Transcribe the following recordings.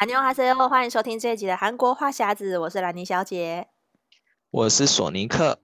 哈妞哈塞哟，欢迎收听这一集的韩国话匣子，我是兰妮小姐，我是索尼克。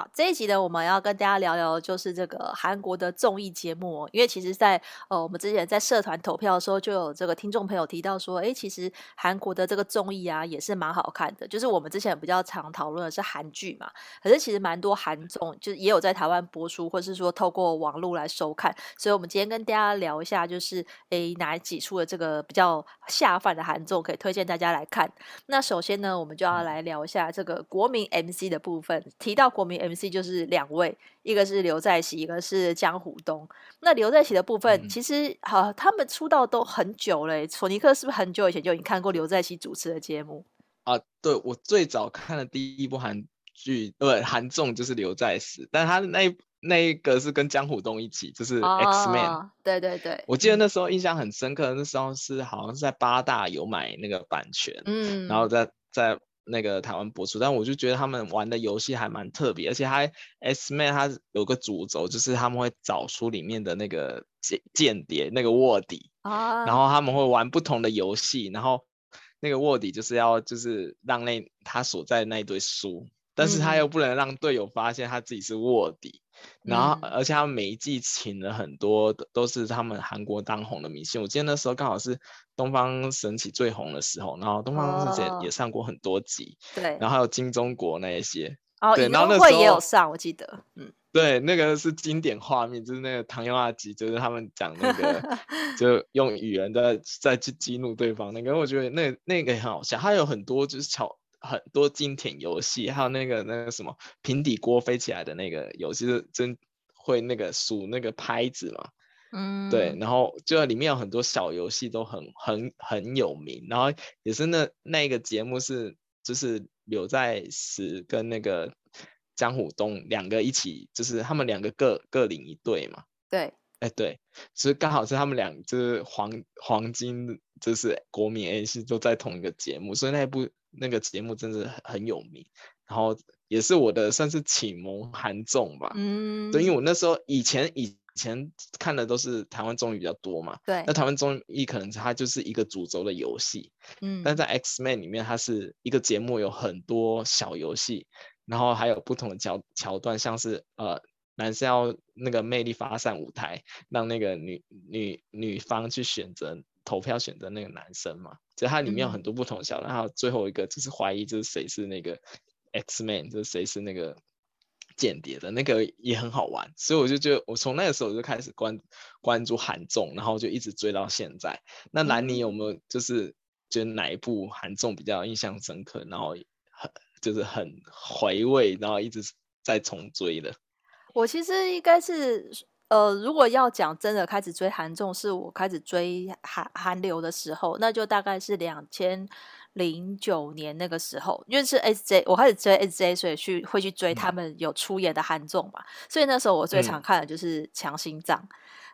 好，这一集呢，我们要跟大家聊聊，就是这个韩国的综艺节目哦。因为其实在，在呃，我们之前在社团投票的时候，就有这个听众朋友提到说，哎，其实韩国的这个综艺啊，也是蛮好看的。就是我们之前比较常讨论的是韩剧嘛，可是其实蛮多韩综，就是也有在台湾播出，或是说透过网络来收看。所以，我们今天跟大家聊一下，就是哎，哪几出的这个比较下饭的韩综可以推荐大家来看。那首先呢，我们就要来聊一下这个国民 MC 的部分。提到国民 MC。MC 就是两位，一个是刘在熙，一个是江虎东。那刘在熙的部分，嗯、其实好，他们出道都很久了。索尼克是不是很久以前就已经看过刘在熙主持的节目啊？对，我最早看的第一部韩剧，呃，韩综就是刘在熙，但他那那一个是跟江虎东一起，就是 X Man、哦。对对对，我记得那时候印象很深刻，那时候是好像是在八大有买那个版权，嗯，然后在在。那个台湾播出，但我就觉得他们玩的游戏还蛮特别，而且还 X Man 它有个主轴，就是他们会找出里面的那个间间谍那个卧底啊，然后他们会玩不同的游戏，然后那个卧底就是要就是让那他所在的那一堆输，但是他又不能让队友发现他自己是卧底。嗯 然后，而且他们每一季请了很多，都是他们韩国当红的明星。我记得那时候刚好是东方神起最红的时候，然后东方神起也上过很多集。对、哦，然后还有金钟国那一些。哦，对，然后那时候也有上，我记得。嗯，对，那个是经典画面，就是那个唐优阿吉，就是他们讲那个，就用语言在在去激怒对方。那个我觉得那那个也很好笑，他有很多就是巧。很多经典游戏，还有那个那个什么平底锅飞起来的那个游戏，是真会那个数那个拍子嘛？嗯，对，然后就里面有很多小游戏都很很很有名，然后也是那那个节目是就是刘在石跟那个江虎东两个一起，就是他们两个各各领一队嘛。对，哎对，所以刚好是他们俩就是黄黄金，就是国民 A 系都在同一个节目，所以那一部。那个节目真的很很有名，然后也是我的算是启蒙韩综吧。嗯，对，因为我那时候以前以前看的都是台湾综艺比较多嘛。对。那台湾综艺可能它就是一个主轴的游戏。嗯。但在 X Man 里面，它是一个节目，有很多小游戏，然后还有不同的桥桥段，像是呃男生要那个魅力发散舞台，让那个女女女方去选择。投票选择那个男生嘛，就它里面有很多不同的小，然后最后一个就是怀疑就是谁是那个 X Man，就是谁是那个间谍的那个也很好玩，所以我就觉得我从那个时候就开始关关注韩综，然后就一直追到现在。那兰妮有没有就是觉得哪一部韩综比较印象深刻，然后很就是很回味，然后一直在重追的？我其实应该是。呃，如果要讲真的开始追韩综，是我开始追韩韩流的时候，那就大概是两千零九年那个时候，因为是 SJ，我开始追 SJ，所以去会去追他们有出演的韩综嘛，所以那时候我最常看的就是《强心脏》。嗯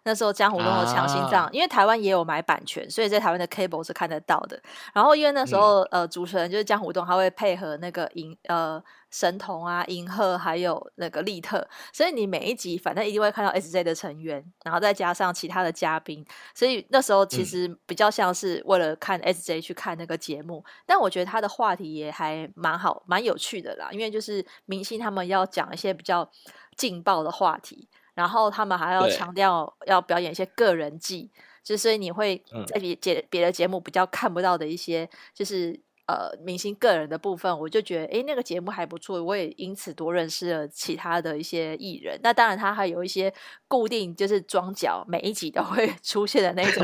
那时候江湖东的强心脏，啊、因为台湾也有买版权，所以在台湾的 cable 是看得到的。然后因为那时候、嗯、呃主持人就是江湖东，他会配合那个银呃神童啊银赫还有那个利特，所以你每一集反正一定会看到 SJ 的成员，然后再加上其他的嘉宾，所以那时候其实比较像是为了看 SJ 去看那个节目。嗯、但我觉得他的话题也还蛮好蛮有趣的啦，因为就是明星他们要讲一些比较劲爆的话题。然后他们还要强调要表演一些个人技，就所以你会在别节别的节目比较看不到的一些，就是呃明星个人的部分，我就觉得诶那个节目还不错，我也因此多认识了其他的一些艺人。那当然他还有一些固定就是装脚，每一集都会出现的那种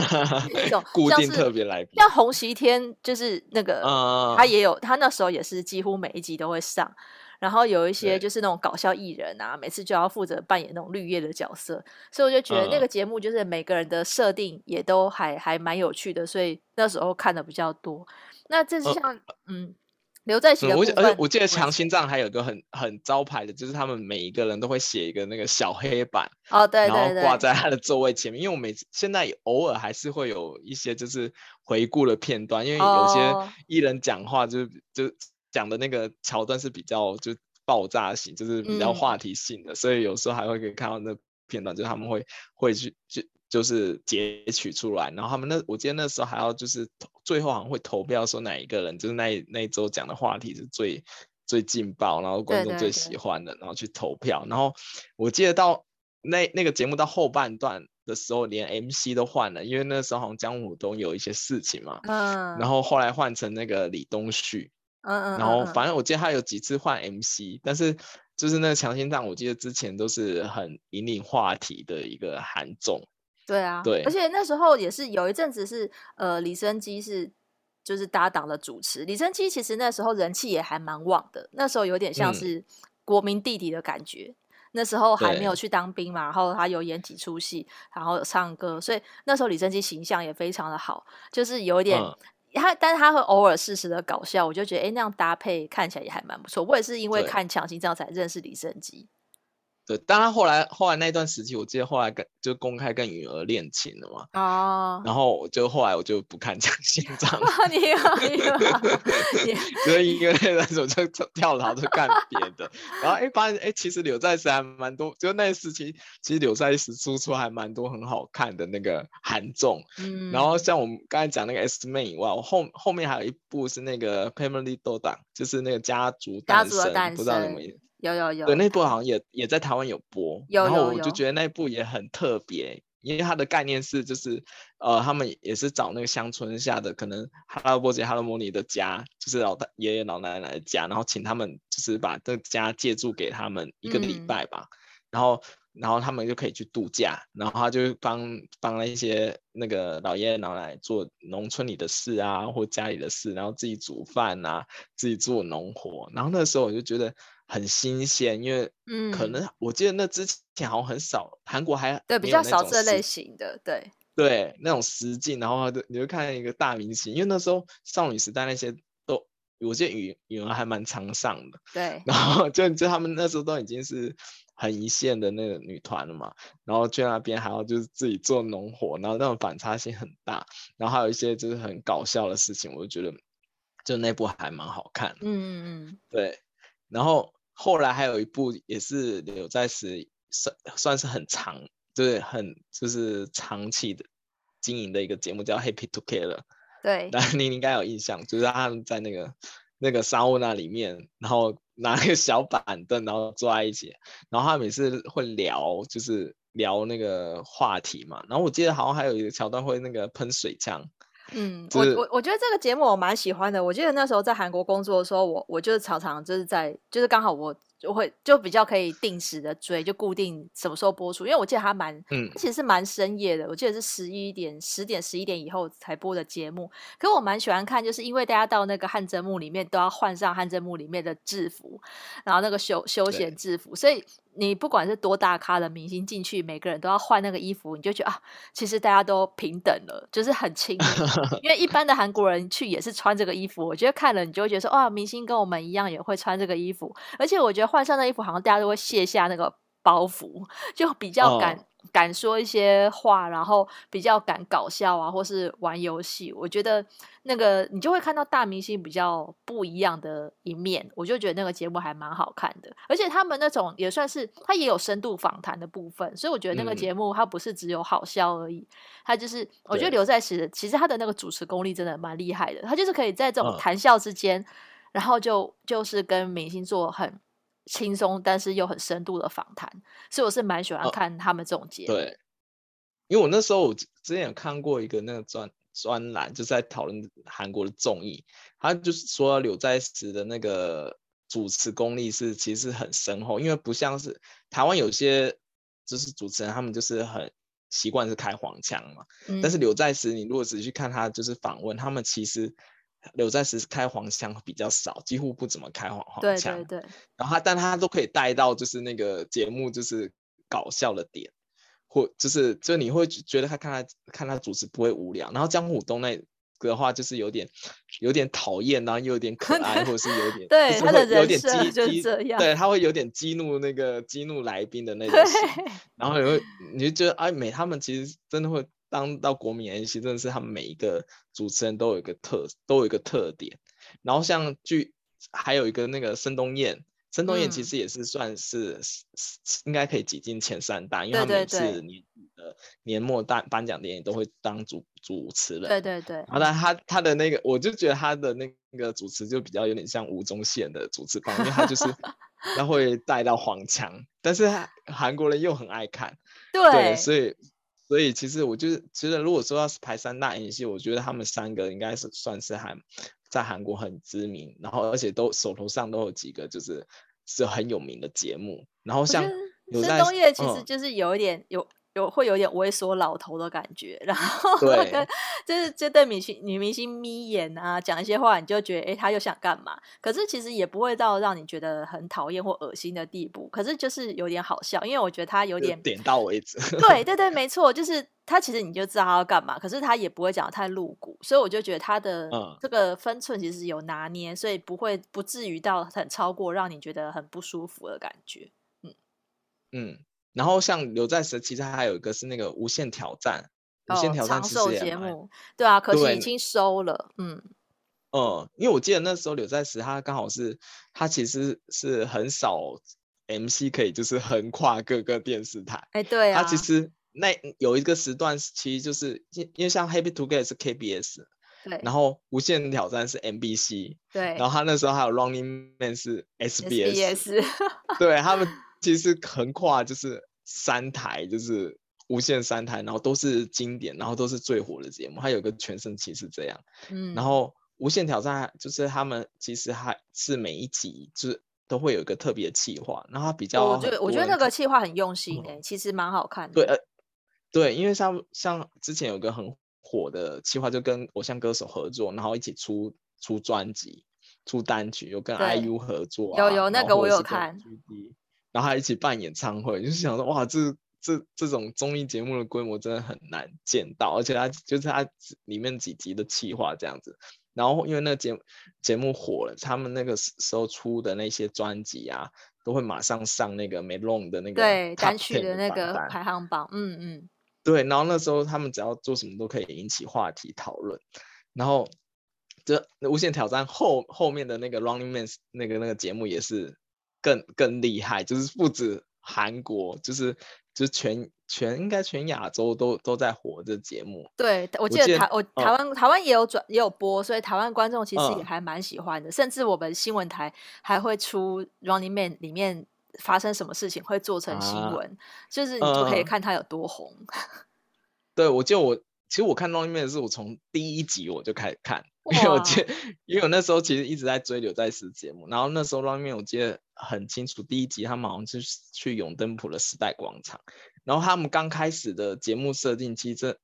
那种 固定特别来宾，像洪锡天就是那个、uh... 他也有，他那时候也是几乎每一集都会上。然后有一些就是那种搞笑艺人啊，每次就要负责扮演那种绿叶的角色，所以我就觉得那个节目就是每个人的设定也都还还蛮有趣的，所以那时候看的比较多。那这是像、呃、嗯留在锡的部分，而且我记得强心脏还有一个很很招牌的，就是他们每一个人都会写一个那个小黑板哦，对对对，然后挂在他的座位前面。因为我每次现在偶尔还是会有一些就是回顾的片段，因为有些艺人讲话就就。讲的那个桥段是比较就爆炸型，就是比较话题性的，嗯，所以有时候还会可以看到那片段，就是他们会会去就就是截取出来，然后他们那我记得那时候还要就是最后好像会投票说哪一个人就是那一那一周讲的话题是最最劲爆，然后观众最喜欢的，然后去投票。然后我记得到那那个节目到后半段的时候，连 MC 都换了，因为那时候好像江虎东有一些事情嘛。嗯。然后后来换成那个李东旭。嗯嗯。然后反正我记得他有几次换 MC，但是就是那个强心脏，我记得之前都是很引领话题的一个韩综。对啊。对。而且那时候也是有一阵子是呃李生基是就是搭档的主持，李生基其实那时候人气也还蛮旺的，那时候有点像是国民弟弟的感觉。嗯那时候还没有去当兵嘛，然后他有演几出戏，然后有唱歌，所以那时候李昇基形象也非常的好，就是有一点、嗯、他，但是他会偶尔适时的搞笑，我就觉得哎，那样搭配看起来也还蛮不错。我也是因为看强行》这样才认识李胜基。对，当然后来后来那段时期，我记得后来跟就公开跟允儿恋情了嘛。哦。然后就后来我就不看强心脏了。你好，你好。所以因为那时候就跳槽就干别的，然后哎发现哎其实刘在石还蛮多，就那时期其实刘在石输出还蛮多很好看的那个韩综。嗯。然后像我们刚才讲那个 S Man 以外，我后后面还有一部是那个 Family Doda，就是那个家族诞生，不知道你们。有有有，对，那部好像也也在台湾有播，然后我就觉得那部也很特别，因为它的概念是就是呃，他们也是找那个乡村下的可能哈喽波杰、哈喽莫尼的家，就是老大爷爷老奶奶的家，然后请他们就是把这个家借住给他们一个礼拜吧，嗯、然后然后他们就可以去度假，然后他就帮帮了一些那个老爷爷老奶奶做农村里的事啊，或家里的事，然后自己煮饭啊，自己做农活，然后那时候我就觉得。很新鲜，因为嗯，可能我记得那之前好像很少，韩国还对比较少这类型的，对对那种实境，然后你就看一个大明星，因为那时候少女时代那些都，我记得语语文还蛮常上的，对，然后就就他们那时候都已经是很一线的那个女团了嘛，然后去那边还要就是自己做农活，然后那种反差性很大，然后还有一些就是很搞笑的事情，我就觉得就那部还蛮好看的，嗯嗯嗯，对，然后。后来还有一部也是有在是算算是很长，就是，很就是长期的经营的一个节目叫 Happy Together。对，那你应该有印象，就是他们在那个那个商务那里面，然后拿一个小板凳，然后坐在一起，然后他每次会聊，就是聊那个话题嘛。然后我记得好像还有一个桥段会那个喷水枪。嗯，我我我觉得这个节目我蛮喜欢的。我记得那时候在韩国工作的时候，我我就是常常就是在就是刚好我。就会就比较可以定时的追，就固定什么时候播出。因为我记得它蛮，嗯，其实是蛮深夜的。我记得是十一点、十点、十一点以后才播的节目。可是我蛮喜欢看，就是因为大家到那个汗蒸幕里面都要换上汗蒸幕里面的制服，然后那个休休闲制服，所以。你不管是多大咖的明星进去，每个人都要换那个衣服，你就觉得啊，其实大家都平等了，就是很亲民。因为一般的韩国人去也是穿这个衣服，我觉得看了你就会觉得说，哇，明星跟我们一样也会穿这个衣服，而且我觉得换上那衣服，好像大家都会卸下那个包袱，就比较敢。Oh. 敢说一些话，然后比较敢搞笑啊，或是玩游戏，我觉得那个你就会看到大明星比较不一样的一面。我就觉得那个节目还蛮好看的，而且他们那种也算是他也有深度访谈的部分，所以我觉得那个节目它不是只有好笑而已，他就是我觉得刘在石其实他的那个主持功力真的蛮厉害的，他就是可以在这种谈笑之间，然后就就是跟明星做很。轻松，但是又很深度的访谈，所以我是蛮喜欢看他们这种节目。对，因为我那时候我之前有看过一个那个专专栏，就是在讨论韩国的综艺，他就是说柳在石的那个主持功力是其实很深厚，因为不像是台湾有些就是主持人，他们就是很习惯是开黄腔嘛，嗯、但是刘在石，你如果仔细去看他就是访问，他们其实。刘在石开黄腔比较少，几乎不怎么开黄黄腔。对对对。然后他，但他都可以带到就是那个节目就是搞笑的点，或就是就你会觉得他看他看他主持不会无聊。然后江虎东那个的话就是有点有点讨厌，然后又有点可爱，或者是有点 对他的有点激激，对他会有点激怒那个激怒来宾的那种。然后你会你就觉得哎，美他们其实真的会。当到国民 MC，真的是他们每一个主持人都有一个特，都有一个特点。然后像剧还有一个那个申东燕，申东烨其实也是算是、嗯、应该可以挤进前三大，因为他每次年底的年末大颁奖典礼都会当主主持人。对对对。然后他他的那个，我就觉得他的那个主持就比较有点像吴宗宪的主持方，因为他就是 他会带到黄腔，但是韩国人又很爱看。对。对，所以所以其实我就是觉得，如果说要是排三大演戏，我觉得他们三个应该是算是韩。在韩国很知名，然后而且都手头上都有几个就是是很有名的节目，然后像申东烨其实就是有一点、嗯、有有会有点猥琐老头的感觉，然后跟，就是就对明星女明星眯眼啊，讲一些话，你就觉得哎，他又想干嘛？可是其实也不会到让你觉得很讨厌或恶心的地步，可是就是有点好笑，因为我觉得他有点点到为止。对 对对，没错，就是。他其实你就知道他要干嘛，可是他也不会讲得太露骨，所以我就觉得他的这个分寸其实有拿捏，嗯、所以不会不至于到很超过让你觉得很不舒服的感觉。嗯嗯，然后像刘在石，其实还有一个是那个无限挑战，无限挑战长寿节目，对啊，可是已经收了。嗯嗯，因为我记得那时候刘在石他刚好是他其实是很少 MC 可以就是横跨各个电视台。哎，对啊，他其实。那有一个时段，其实就是因因为像 Happy Together 是 KBS，对，然后无限挑战是 MBC，对，然后他那时候还有 Running Man 是 SBS，, SBS 对他们其实横跨就是三台，就是无限三台，然后都是经典，然后都是最火的节目。还有一个全盛期是这样，嗯，然后无限挑战就是他们其实还是每一集就是都会有一个特别的企划，然后他比较，我觉得我觉得那个企划很用心诶、欸嗯，其实蛮好看的，对，呃。对，因为像像之前有个很火的企划，就跟偶像歌手合作，然后一起出出专辑、出单曲，有跟 IU 合作、啊，有有那个我有看，然后还一起办演唱会，就是想说哇，这这这种综艺节目的规模真的很难见到，而且他就是他里面几集的企划这样子，然后因为那个节节目火了，他们那个时候出的那些专辑啊，都会马上上那个 Melon 的那个对单曲的那个排行榜，嗯嗯。对，然后那时候他们只要做什么都可以引起话题讨论，然后这无限挑战后后面的那个 Running Man 那个那个节目也是更更厉害，就是不止韩国，就是就是全全应该全亚洲都都在火这节目。对，我记得台我，我台湾、嗯、台湾也有转也有播，所以台湾观众其实也还蛮喜欢的，嗯、甚至我们新闻台还会出 Running Man 里面。发生什么事情会做成新闻，啊，就是你就可以看他有多红。嗯、对，我记得我其实我看《Running Man》是我从第一集我就开始看，因为我记得，因为我那时候其实一直在追刘在石节目，然后那时候《Running Man》我记得很清楚，第一集他们好像是去永登浦的时代广场，然后他们刚开始的节目设定，其实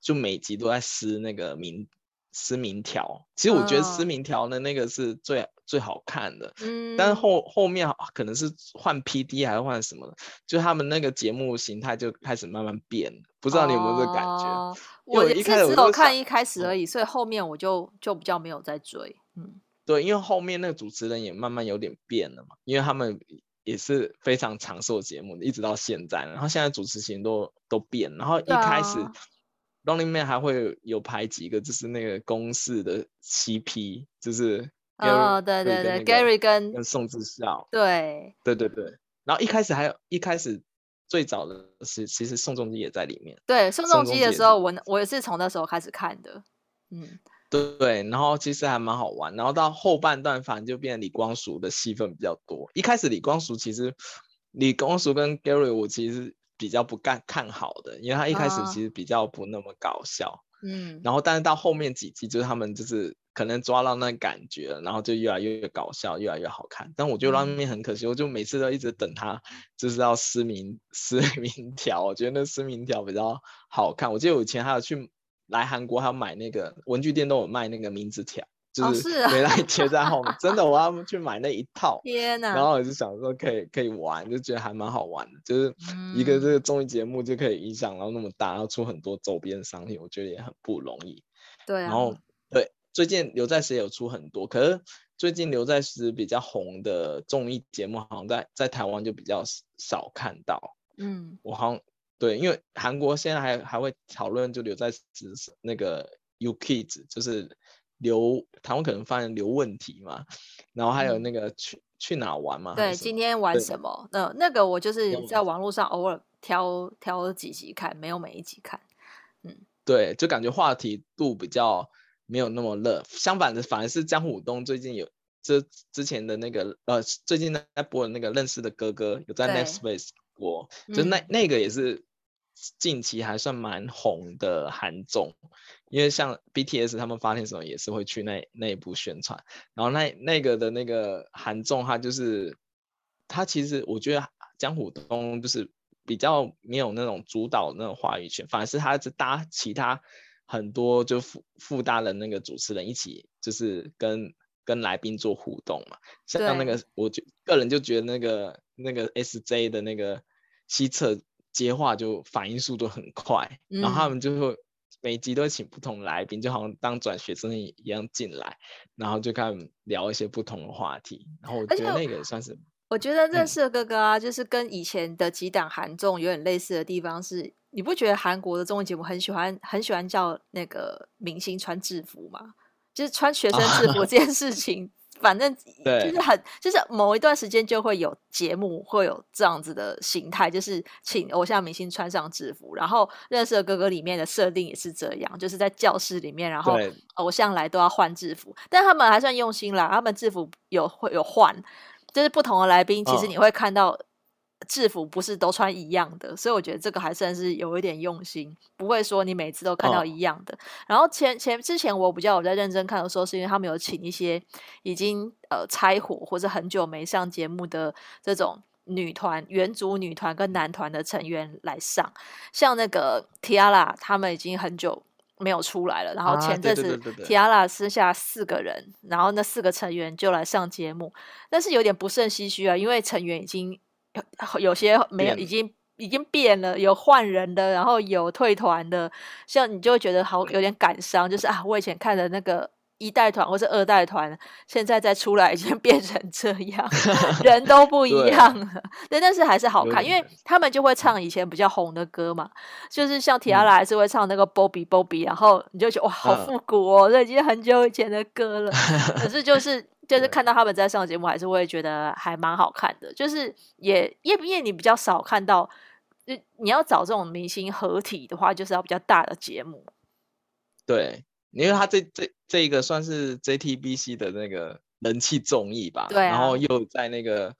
就每集都在撕那个名撕名条，其实我觉得撕名条的那个是最。哦最好看的，嗯，但是后后面可能是换 PD 还是换什么的，就他们那个节目形态就开始慢慢变，不知道你有没有这个感觉？哦、我也是只有看一开始而已，所以后面我就就比较没有在追，嗯，对，因为后面那个主持人也慢慢有点变了嘛，因为他们也是非常长寿节目，一直到现在，然后现在主持型都都变，然后一开始 Running Man 还会有排几个，就是那个公式的 CP，就是。哦，对对对，Gary 跟跟宋智孝，对对对对，然后一开始还有一开始最早的是，其实宋仲基也在里面。对，宋仲基的时候，我我也是从那时候开始看的。嗯，对对，然后其实还蛮好玩，然后到后半段反正就变成李光洙的戏份比较多。一开始李光洙其实李光洙跟 Gary 我其实比较不看看好的，因为他一开始其实比较不那么搞笑。嗯，然后但是到后面几集就是他们就是。可能抓到那感觉，然后就越来越搞笑，越来越好看。但我觉得 Running Man 很可惜，我就每次都一直等他，就是要撕名撕 名条。我觉得那撕名条比较好看。我记得我以前还有去来韩国，还有买那个文具店都有卖那个名字条，就是回来贴在后面。哦啊、真的，我要 去买那一套。天哪！然后我就想说可以可以玩，就觉得还蛮好玩的。就是一个这个综艺节目就可以影响到那么大，然后出很多周边商品，我觉得也很不容易。对、啊，然后对。最近刘在石也有出很多，可是最近刘在石比较红的综艺节目，好像在在台湾就比较少看到。嗯，我好像对，因为韩国现在还还会讨论，就刘在石那个 U Kids，就是刘台湾可能发现留问题嘛，然后还有那个去去哪玩嘛？对，今天玩什么？那那个我就是在网络上偶尔挑挑几集看，没有每一集看。嗯，对，就感觉话题度比较没有那么热。相反的，反而是江湖东最近有这之前的那个呃，最近在播的那个认识的哥哥有在 Netflix 播，就那、嗯、那个也是。近期还算蛮红的韩综，因为像 BTS 他们发片的时候也是会去那那一部宣传，然后那那个的那个韩综，他就是他其实我觉得江虎东就是比较没有那种主导那种话语权，反而是他是搭其他很多就附附搭的那个主持人一起，就是跟跟来宾做互动嘛，像那个我就个人就觉得那个那个 SJ 的那个西侧。接话就反应速度很快，嗯、然后他们就会每集都会请不同的来宾，就好像当转学生一样进来，然后就看聊一些不同的话题。然后我觉得那个也算是，我觉得认识的哥哥啊，嗯、就是跟以前的几档韩综有点类似的地方是，你不觉得韩国的综艺节目很喜欢很喜欢叫那个明星穿制服吗？就是穿学生制服这件事情。反正就是很，就是某一段时间就会有节目会有这样子的形态，就是请偶像明星穿上制服，然后认识的哥哥里面的设定也是这样，就是在教室里面，然后偶像来都要换制服，但他们还算用心啦，他们制服有会有换，就是不同的来宾，其实你会看到。制服不是都穿一样的，所以我觉得这个还算是有一点用心，不会说你每次都看到一样的。哦、然后前前之前我比较有在认真看的时候，是因为他们有请一些已经呃拆伙或者很久没上节目的这种女团、原组女团跟男团的成员来上，像那个 T-ara 他们已经很久没有出来了。然后前阵子 T-ara 剩下四个人，然后那四个成员就来上节目，但是有点不胜唏嘘啊，因为成员已经。有有些没有，已经已经变了，有换人的，然后有退团的，像你就会觉得好有点感伤，就是啊，我以前看的那个一代团或是二代团，现在再出来 已经变成这样，人都不一样了。对，但是还是好看，因为他们就会唱以前比较红的歌嘛，就是像 T-ara 还是会唱那个 Bobby Bobby，然后你就觉得哇，好复古哦，这已经很久以前的歌了，可是 就是。就是看到他们在上节目，还是会觉得还蛮好看的。就是也因为你比较少看到，就你要找这种明星合体的话，就是要比较大的节目。对，因为他这这这一个算是 JTBC 的那个人气综艺吧，对啊，然后又在那个。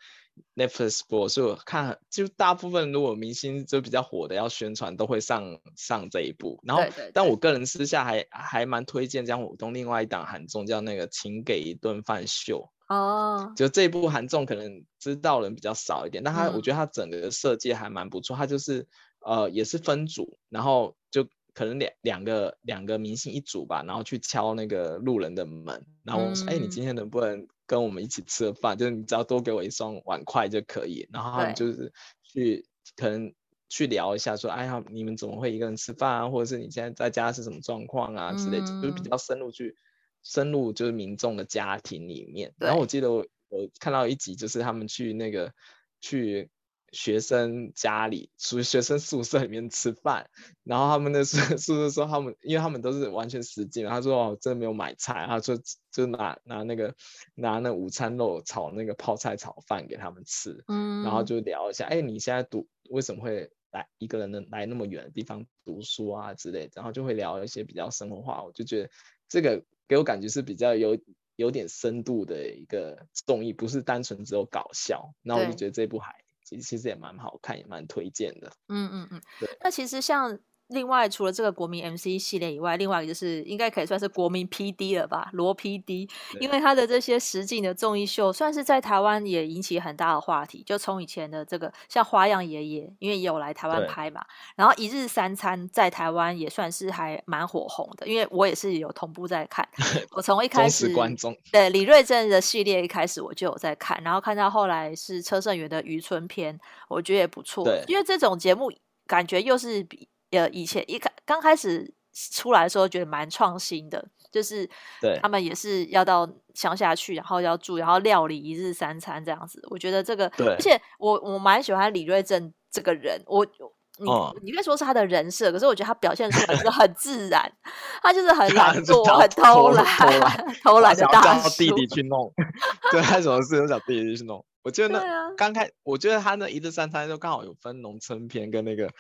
Netflix 播，所以我看就大部分如果明星就比较火的要宣传，都会上上这一部。然后，但我个人私下还还蛮推荐江虎东另外一档韩综叫那个《请给一顿饭秀》哦。就这一部韩综可能知道人比较少一点，但他我觉得他整个设计还蛮不错。他就是呃也是分组，然后就可能两两个两个明星一组吧，然后去敲那个路人的门，然后我说哎、嗯欸、你今天能不能？跟我们一起吃个饭，就是你只要多给我一双碗筷就可以。然后他们就是去可能去聊一下，说，哎呀，你们怎么会一个人吃饭啊？或者是你现在在家是什么状况啊之类的，就是比较深入去深入就是民众的家庭里面。然后我记得我我看到一集，就是他们去那个去。学生家里，属于学生宿舍里面吃饭，然后他们的宿 宿舍说他们，因为他们都是完全实境，他说哦，真的没有买菜，他说就拿拿那个拿那午餐肉炒那个泡菜炒饭给他们吃，嗯，然后就聊一下，哎，你现在读为什么会来一个人能来那么远的地方读书啊之类的，然后就会聊一些比较生活化，我就觉得这个给我感觉是比较有有点深度的一个综艺，不是单纯只有搞笑，那我就觉得这部还。其实也蛮好看，也蛮推荐的。嗯嗯嗯，那其实像。另外，除了这个国民 MC 系列以外，另外一个就是应该可以算是国民 PD 了吧，罗 PD，因为他的这些实境的综艺秀，算是在台湾也引起很大的话题。就从以前的这个像花样爷爷，因为也有来台湾拍嘛，然后一日三餐在台湾也算是还蛮火红的，因为我也是有同步在看。我从一开始观众对李瑞镇的系列一开始我就有在看，然后看到后来是车胜元的渔村篇，我觉得也不错。对，因为这种节目感觉又是比。呃，以前一开刚开始出来的时候，觉得蛮创新的，就是他们也是要到乡下去，然后要住，然后料理一日三餐这样子。我觉得这个，对，而且我我蛮喜欢李瑞镇这个人，我你、哦、你可以说是他的人设，可是我觉得他表现出来是很自然，他就是很 懒惰、很偷懒、偷懒的大叔。弟弟去弄，对，他什么事都找弟弟去弄。我觉得那刚开，我觉得他那一日三餐就刚好有分农村篇跟那个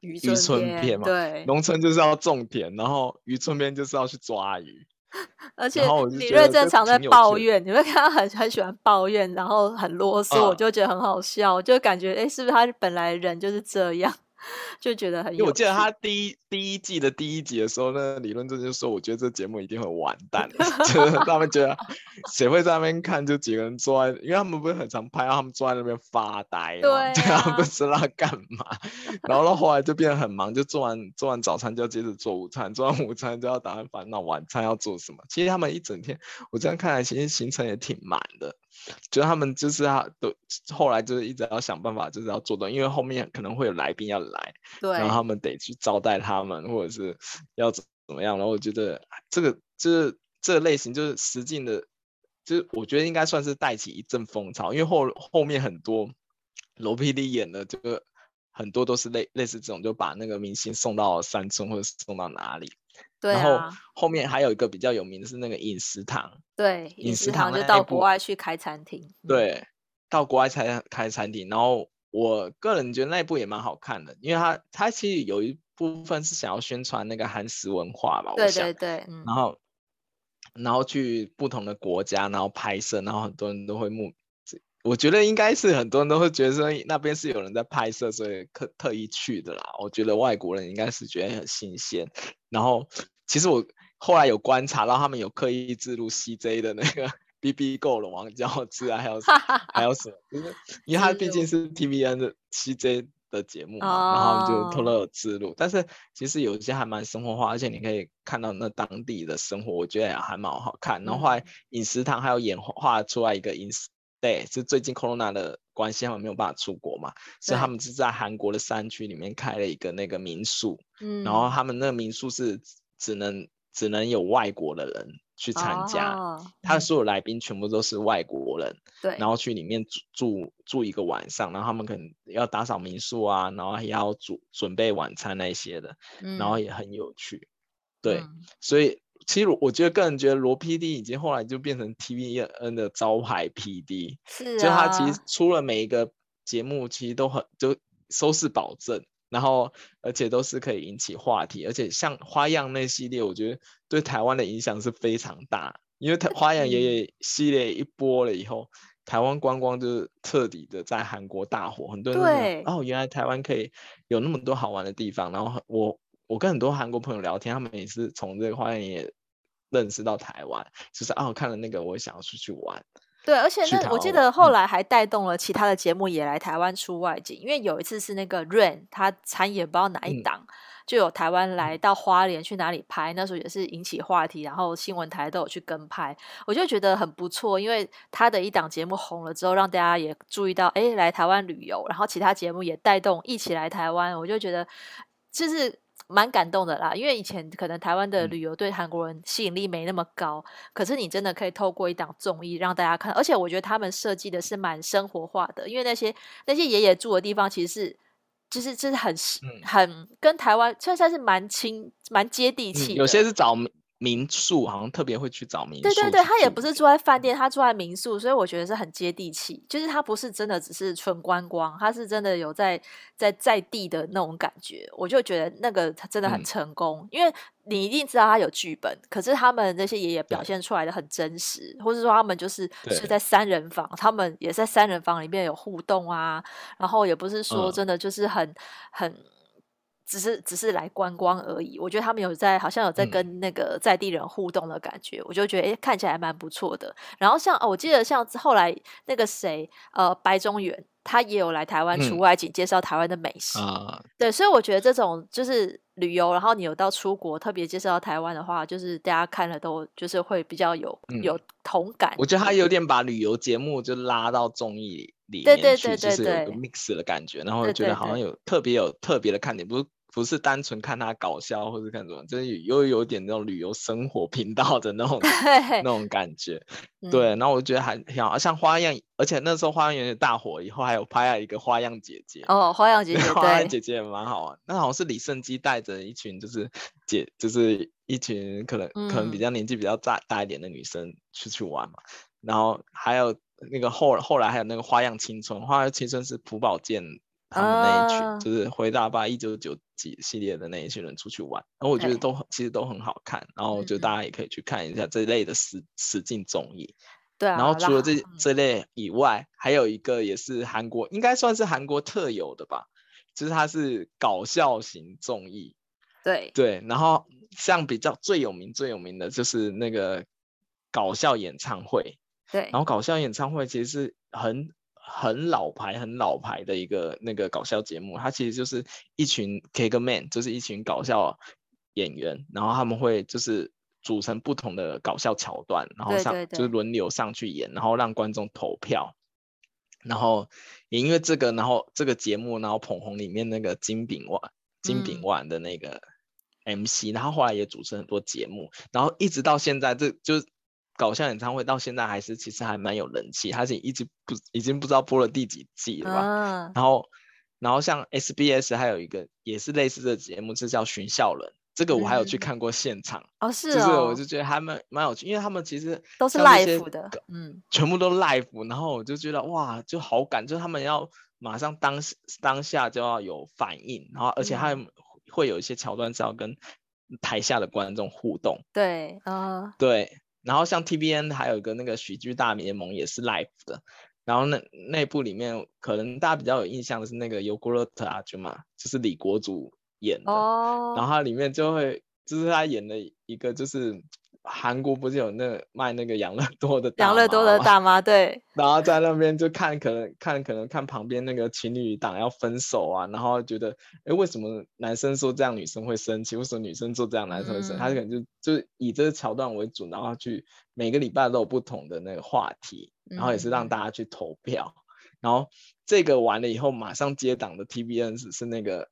渔村片嘛。对，农村就是要种田，然后渔村片就是要去抓鱼。而且李瑞正常在抱怨，你会看他很很喜欢抱怨，然后很啰嗦，我就觉得很好笑，我就感觉哎，是不是他本来人就是这样？就觉得很有，因为我记得他第一第一季的第一集的时候，那理论这就说，我觉得这节目一定会完蛋，就是他们觉得谁会在那边看，就几个人坐在，因为他们不是很常拍，他们坐在那边发呆，对、啊，他们不知道干嘛，然后到后来就变得很忙，就做完做完早餐就要接着做午餐，做完午餐就要打算烦恼晚餐要做什么。其实他们一整天，我这样看来，其实行程也挺满的。就他们就是他都后来就是一直要想办法，就是要做到，因为后面可能会有来宾要来，对，然后他们得去招待他们，或者是要怎么样。然后我觉得这个就是这个类型就是实境的，就是我觉得应该算是带起一阵风潮，因为后后面很多罗 PD 演的这个很多都是类类似这种，就把那个明星送到山村或者送到哪里。对啊，然后后面还有一个比较有名的是那个饮食堂，对，饮食堂就到国外去开餐厅，对，到国外才开餐厅。然后我个人觉得那一部也蛮好看的，因为他他其实有一部分是想要宣传那个韩食文化吧，对对对，嗯，然后然后去不同的国家，然后拍摄，然后很多人都会目，我觉得应该是很多人都会觉得说那边是有人在拍摄，所以特特意去的啦。我觉得外国人应该是觉得很新鲜，然后。其实我后来有观察到，他们有刻意植入 CJ 的那个 BB Go 龙王教室啊，还有 还有什么？就是 因为他毕竟是 TVN 的 CJ 的节目嘛，然后就偷偷有置入。但是其实有一些还蛮生活化，而且你可以看到那当地的生活，我觉得也还蛮好看。然后后来饮食堂还有演化出来一个饮食，对，是最近 Corona 的关系，他们没有办法出国嘛，所以他们是在韩国的山区里面开了一个那个民宿，嗯，然后他们那个民宿是。只能只能有外国的人去参加，哦、他所有来宾全部都是外国人，对，然后去里面住住住一个晚上，然后他们可能要打扫民宿啊，然后也要煮准备晚餐那些的，嗯、然后也很有趣，对，嗯、所以其实我觉得个人觉得罗 PD 已经后来就变成 TVN 的招牌 PD，是、啊，就他其实出了每一个节目，其实都很就收视保证。然后，而且都是可以引起话题，而且像花样那系列，我觉得对台湾的影响是非常大。因为台花样爷爷系列一播了以后，台湾观光就是彻底的在韩国大火，很多人对哦，原来台湾可以有那么多好玩的地方。然后我我跟很多韩国朋友聊天，他们也是从这个花样爷爷认识到台湾，就是哦，看了那个，我想要出去玩。对，而且那我记得后来还带动了其他的节目也来台湾出外景，嗯、因为有一次是那个 Rain 他参演不知道哪一档，嗯、就有台湾来到花莲去哪里拍，那时候也是引起话题，然后新闻台都有去跟拍，我就觉得很不错，因为他的一档节目红了之后，让大家也注意到，哎，来台湾旅游，然后其他节目也带动一起来台湾，我就觉得就是。蛮感动的啦，因为以前可能台湾的旅游对韩国人吸引力没那么高，嗯、可是你真的可以透过一档综艺让大家看，而且我觉得他们设计的是蛮生活化的，因为那些那些爷爷住的地方其实是就是就是很、嗯、很跟台湾算算是蛮亲蛮接地气、嗯，有些是。找。民宿好像特别会去找民宿，对对对，他也不是住在饭店，他住在民宿，所以我觉得是很接地气。就是他不是真的只是纯观光，他是真的有在在在地的那种感觉。我就觉得那个他真的很成功，嗯、因为你一定知道他有剧本，可是他们那些爷爷表现出来的很真实，或者说他们就是是在三人房，他们也在三人房里面有互动啊，然后也不是说真的就是很、嗯、很。只是只是来观光而已，我觉得他们有在，好像有在跟那个在地人互动的感觉，嗯、我就觉得诶，看起来还蛮不错的。然后像哦，我记得像后来那个谁，呃，白中原，他也有来台湾出外景，嗯、介绍台湾的美食。啊、对，所以我觉得这种就是旅游，然后你有到出国特别介绍到台湾的话，就是大家看了都就是会比较有、嗯、有同感。我觉得他有点把旅游节目就拉到综艺里面去，就是有一个 mix 的感觉，然后觉得好像有特别有特别的看点，不是。不是单纯看他搞笑或者看什么，就是又有点那种旅游生活频道的那种 那种感觉，对。然后我觉得还挺好，像花样，而且那时候花样有点大火，以后还有拍了一个花样姐姐哦，花样姐 姐，花样姐姐也蛮好玩。那好像是李胜基带着一群就是姐，就是一群可能可能比较年纪比较大大一点的女生出去玩嘛。然后还有那个后后来还有那个花样青春，花样青春是朴宝剑他们那一群，啊、就是回答吧一九九几系列的那一群人出去玩，然后我觉得都很其实都很好看，然后就大家也可以去看一下这一类的实实境综艺。对啊，然后除了这这类以外，还有一个也是韩国，应该算是韩国特有的吧，就是它是搞笑型综艺。对。对，然后像比较最有名最有名的就是那个搞笑演唱会，对，然后搞笑演唱会其实是很很老牌很老牌的一个那个搞笑节目，它其实就是一群 Kagman，就是一群搞笑演员，然后他们会就是组成不同的搞笑桥段，然后上就是轮流上去演，然后让观众投票，然后也因为这个，然后这个节目，然后捧红里面那个金炳万金炳万的那个。嗯 MC，然后后来也主持很多节目，然后一直到现在，这就搞笑演唱会到现在还是其实还蛮有人气，他是一直不已经不知道播了第几季了吧？啊、然后，然后像 SBS 还有一个也是类似的节目，是叫《寻笑人》，这个我还有去看过现场，嗯、哦是哦，就是我就觉得还蛮蛮有趣，因为他们其实都是 live 的，嗯，全部都 live，然后我就觉得哇，就好感，就是他们要马上当当下就要有反应，然后而且还会有一些桥段是要跟台下的观众互动，对啊，uh、对。然后像 TBN 还有一个那个喜剧大联盟也是 live 的，然后那那部里面可能大家比较有印象的是那个尤古勒特阿舅嘛，就是李国祖演的，oh. 然后他里面就会就是他演的一个就是。韩国不是有那个卖那个养乐多的大妈，养乐多的大妈，对，然后在那边就看，可能看可能看旁边那个情侣档要分手啊，然后觉得，哎，为什么男生说这样女生会生气？为什么女生做这样男生会生气？嗯、他可能就就以这个桥段为主，然后去每个礼拜都有不同的那个话题，然后也是让大家去投票，嗯、然后这个完了以后马上接档的 TBN 是是那个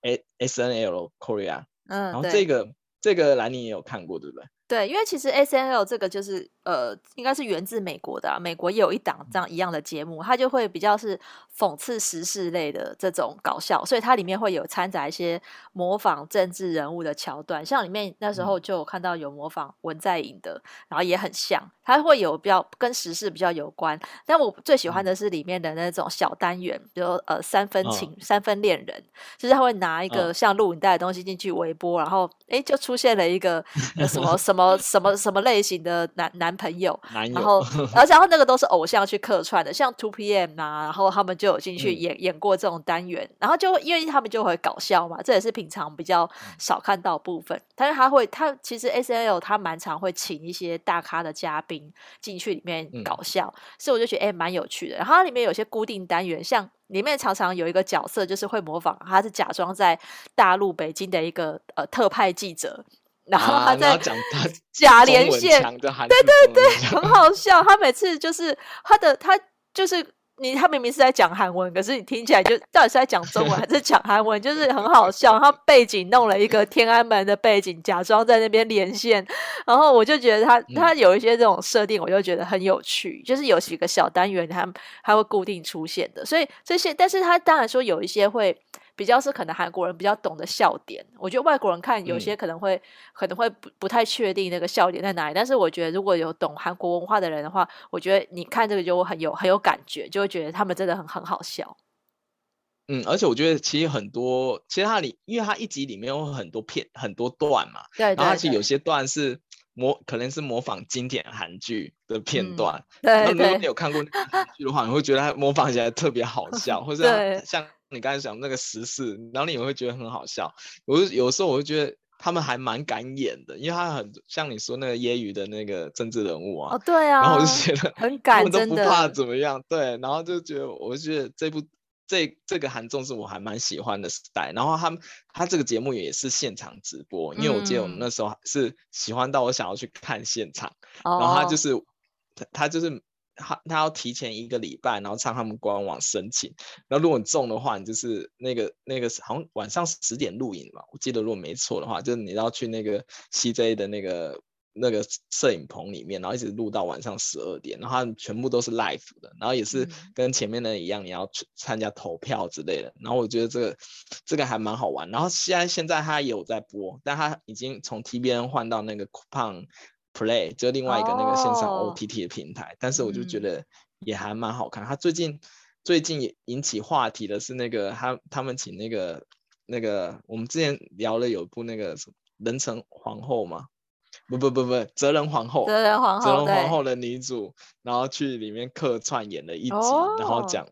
S S N L Korea，嗯，然后这个这个兰妮也有看过对不对？对，因为其实 SNL 这个就是呃，应该是源自美国的啊，美国也有一档这样一样的节目，它就会比较是讽刺时事类的这种搞笑，所以它里面会有掺杂一些模仿政治人物的桥段，像里面那时候就有看到有模仿文在寅的，然后也很像，它会有比较跟时事比较有关。但我最喜欢的是里面的那种小单元，比如呃三分情、哦、三分恋人，就是他会拿一个像录影带的东西进去微波，然后哎就出现了一个 什么。什么什么什么类型的男男朋友，男友然后而且然后那个都是偶像去客串的，像 Two PM 啊，然后他们就有进去演、嗯、演过这种单元，然后就因为他们就会搞笑嘛，这也是平常比较少看到部分。但是他会，他其实 SNL 他蛮常会请一些大咖的嘉宾进去里面搞笑，嗯、所以我就觉得哎蛮有趣的。然后它里面有些固定单元，像里面常常有一个角色就是会模仿，他是假装在大陆北京的一个呃特派记者。然后他在讲他 假连线，对对对，很好笑。他每次就是他的他就是你，他明明是在讲韩文，可是你听起来就到底是在讲中文还是讲韩文，就是很好笑。他背景弄了一个天安门的背景，假装在那边连线。然后我就觉得他他有一些这种设定，我就觉得很有趣。就是有几个小单元，他他会固定出现的。所以这些，但是他当然说有一些会。比较是可能韩国人比较懂的笑点，我觉得外国人看有些可能会、嗯、可能会不不太确定那个笑点在哪里，但是我觉得如果有懂韩国文化的人的话，我觉得你看这个就很有很有感觉，就会觉得他们真的很很好笑。嗯，而且我觉得其实很多，其实它里因为它一集里面有很多片很多段嘛，对，对，对，然后其实有些段是模可能是模仿经典韩剧的片段，嗯、对，对，那如果你有看过韩剧的话，你会觉得它模仿起来特别好 笑，或者像。你刚才讲那个时事，然后你也会觉得很好笑。我就有时候我就觉得他们还蛮敢演的，因为他很像你说那个揶揄的那个政治人物啊。哦，对啊。然后我就觉得很敢，他们都不怕怎么样。对，然后就觉得，我就觉得这部这这个韩综是我还蛮喜欢的 style。然后他们他这个节目也是现场直播，因为我记得我们那时候是喜欢到我想要去看现场。嗯、然后他就是他他就是。他他要提前一个礼拜，然后上他们官网申请。然后如果你中的话，你就是那个那个好像晚上十点录影嘛，我记得如果没错的话，就是你要去那个 CJ 的那个那个摄影棚里面，然后一直录到晚上十二点，然后全部都是 live 的，然后也是跟前面的一样，你要去参加投票之类的。然后我觉得这个这个还蛮好玩。然后现在现在他也有在播，但他已经从 TBN 换到那个 Coupang Play，就另外一个那个线上 OTT 的平台，哦、但是我就觉得也还蛮好看。他、嗯、最近最近也引起话题的是那个他他们请那个那个我们之前聊了有一部那个什么人城皇后吗？不不不不，哲仁皇后，哲仁皇后，哲仁皇后的女主，然后去里面客串演了一集，哦、然后讲，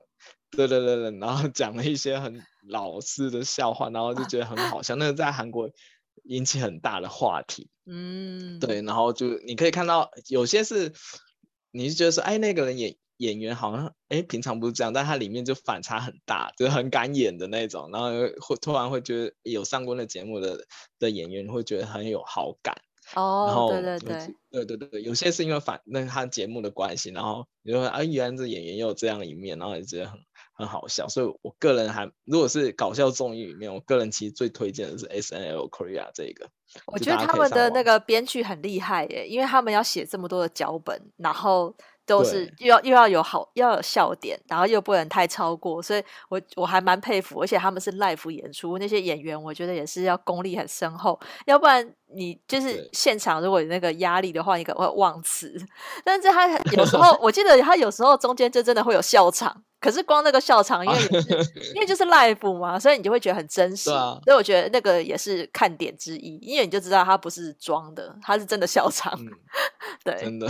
对对对对，然后讲了一些很老式的笑话，然后就觉得很好笑，那个在韩国。引起很大的话题，嗯，对，然后就你可以看到有些是，你是觉得说，哎，那个人演演员好像，哎，平常不是这样，但他里面就反差很大，就是很敢演的那种，然后会突然会觉得有上过那节目的的演员会觉得很有好感，哦，然后对对对，对对对，有些是因为反那他节目的关系，然后你说，啊，原来这演员也有这样一面，然后也觉得很。很好笑，所以我个人还如果是搞笑综艺里面，我个人其实最推荐的是 SNL Korea 这个。我觉得他们的那个编剧很厉害耶，因为他们要写这么多的脚本，然后都是又要又要有好要有笑点，然后又不能太超过，所以我我还蛮佩服。而且他们是 live 演出，那些演员我觉得也是要功力很深厚，要不然你就是现场如果有那个压力的话，你可能会忘词。但是他有时候 我记得他有时候中间就真的会有笑场。可是光那个笑场，因为也是 因为就是 live 嘛，所以你就会觉得很真实。啊、所以我觉得那个也是看点之一，因为你就知道他不是装的，他是真的笑场。嗯、对，真的。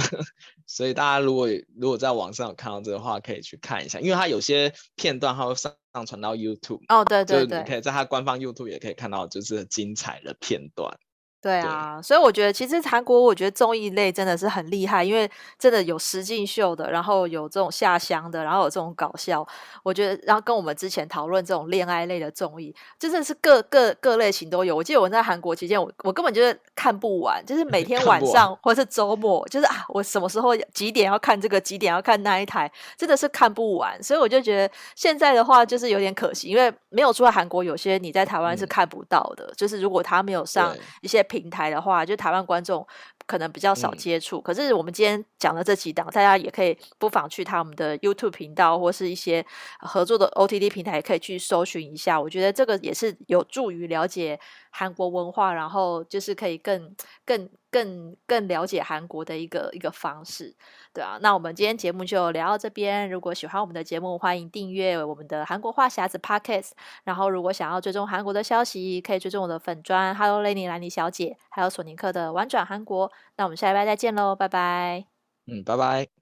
所以大家如果如果在网上有看到这个话，可以去看一下，因为它有些片段它会上上传到 YouTube。哦，对对对，你可以在它官方 YouTube 也可以看到，就是精彩的片段。对啊，对，所以我觉得其实韩国，我觉得综艺类真的是很厉害，因为真的有实境秀的，然后有这种下乡的，然后有这种搞笑。我觉得，然后跟我们之前讨论这种恋爱类的综艺，真的是各各各类型都有。我记得我在韩国期间，我我根本就是看不完，就是每天晚上或者是周末，就是啊，我什么时候几点要看这个，几点要看那一台，真的是看不完。所以我就觉得现在的话就是有点可惜，因为没有出来韩国，有些你在台湾是看不到的。嗯、就是如果他没有上一些。平台的话，就台湾观众可能比较少接触。嗯、可是我们今天讲的这几档，大家也可以不妨去他们的 YouTube 频道或是一些合作的 OTT 平台，也可以去搜寻一下。我觉得这个也是有助于了解韩国文化，然后就是可以更更更更了解韩国的一个一个方式，对啊。那我们今天节目就聊到这边。如果喜欢我们的节目，欢迎订阅我们的韩国话匣子 Podcast。然后如果想要追踪韩国的消息，可以追踪我的粉专 Hello Lenny 兰妮小姐，还有索尼克的玩转韩国。那我们下礼拜再见喽，拜拜。嗯，拜拜。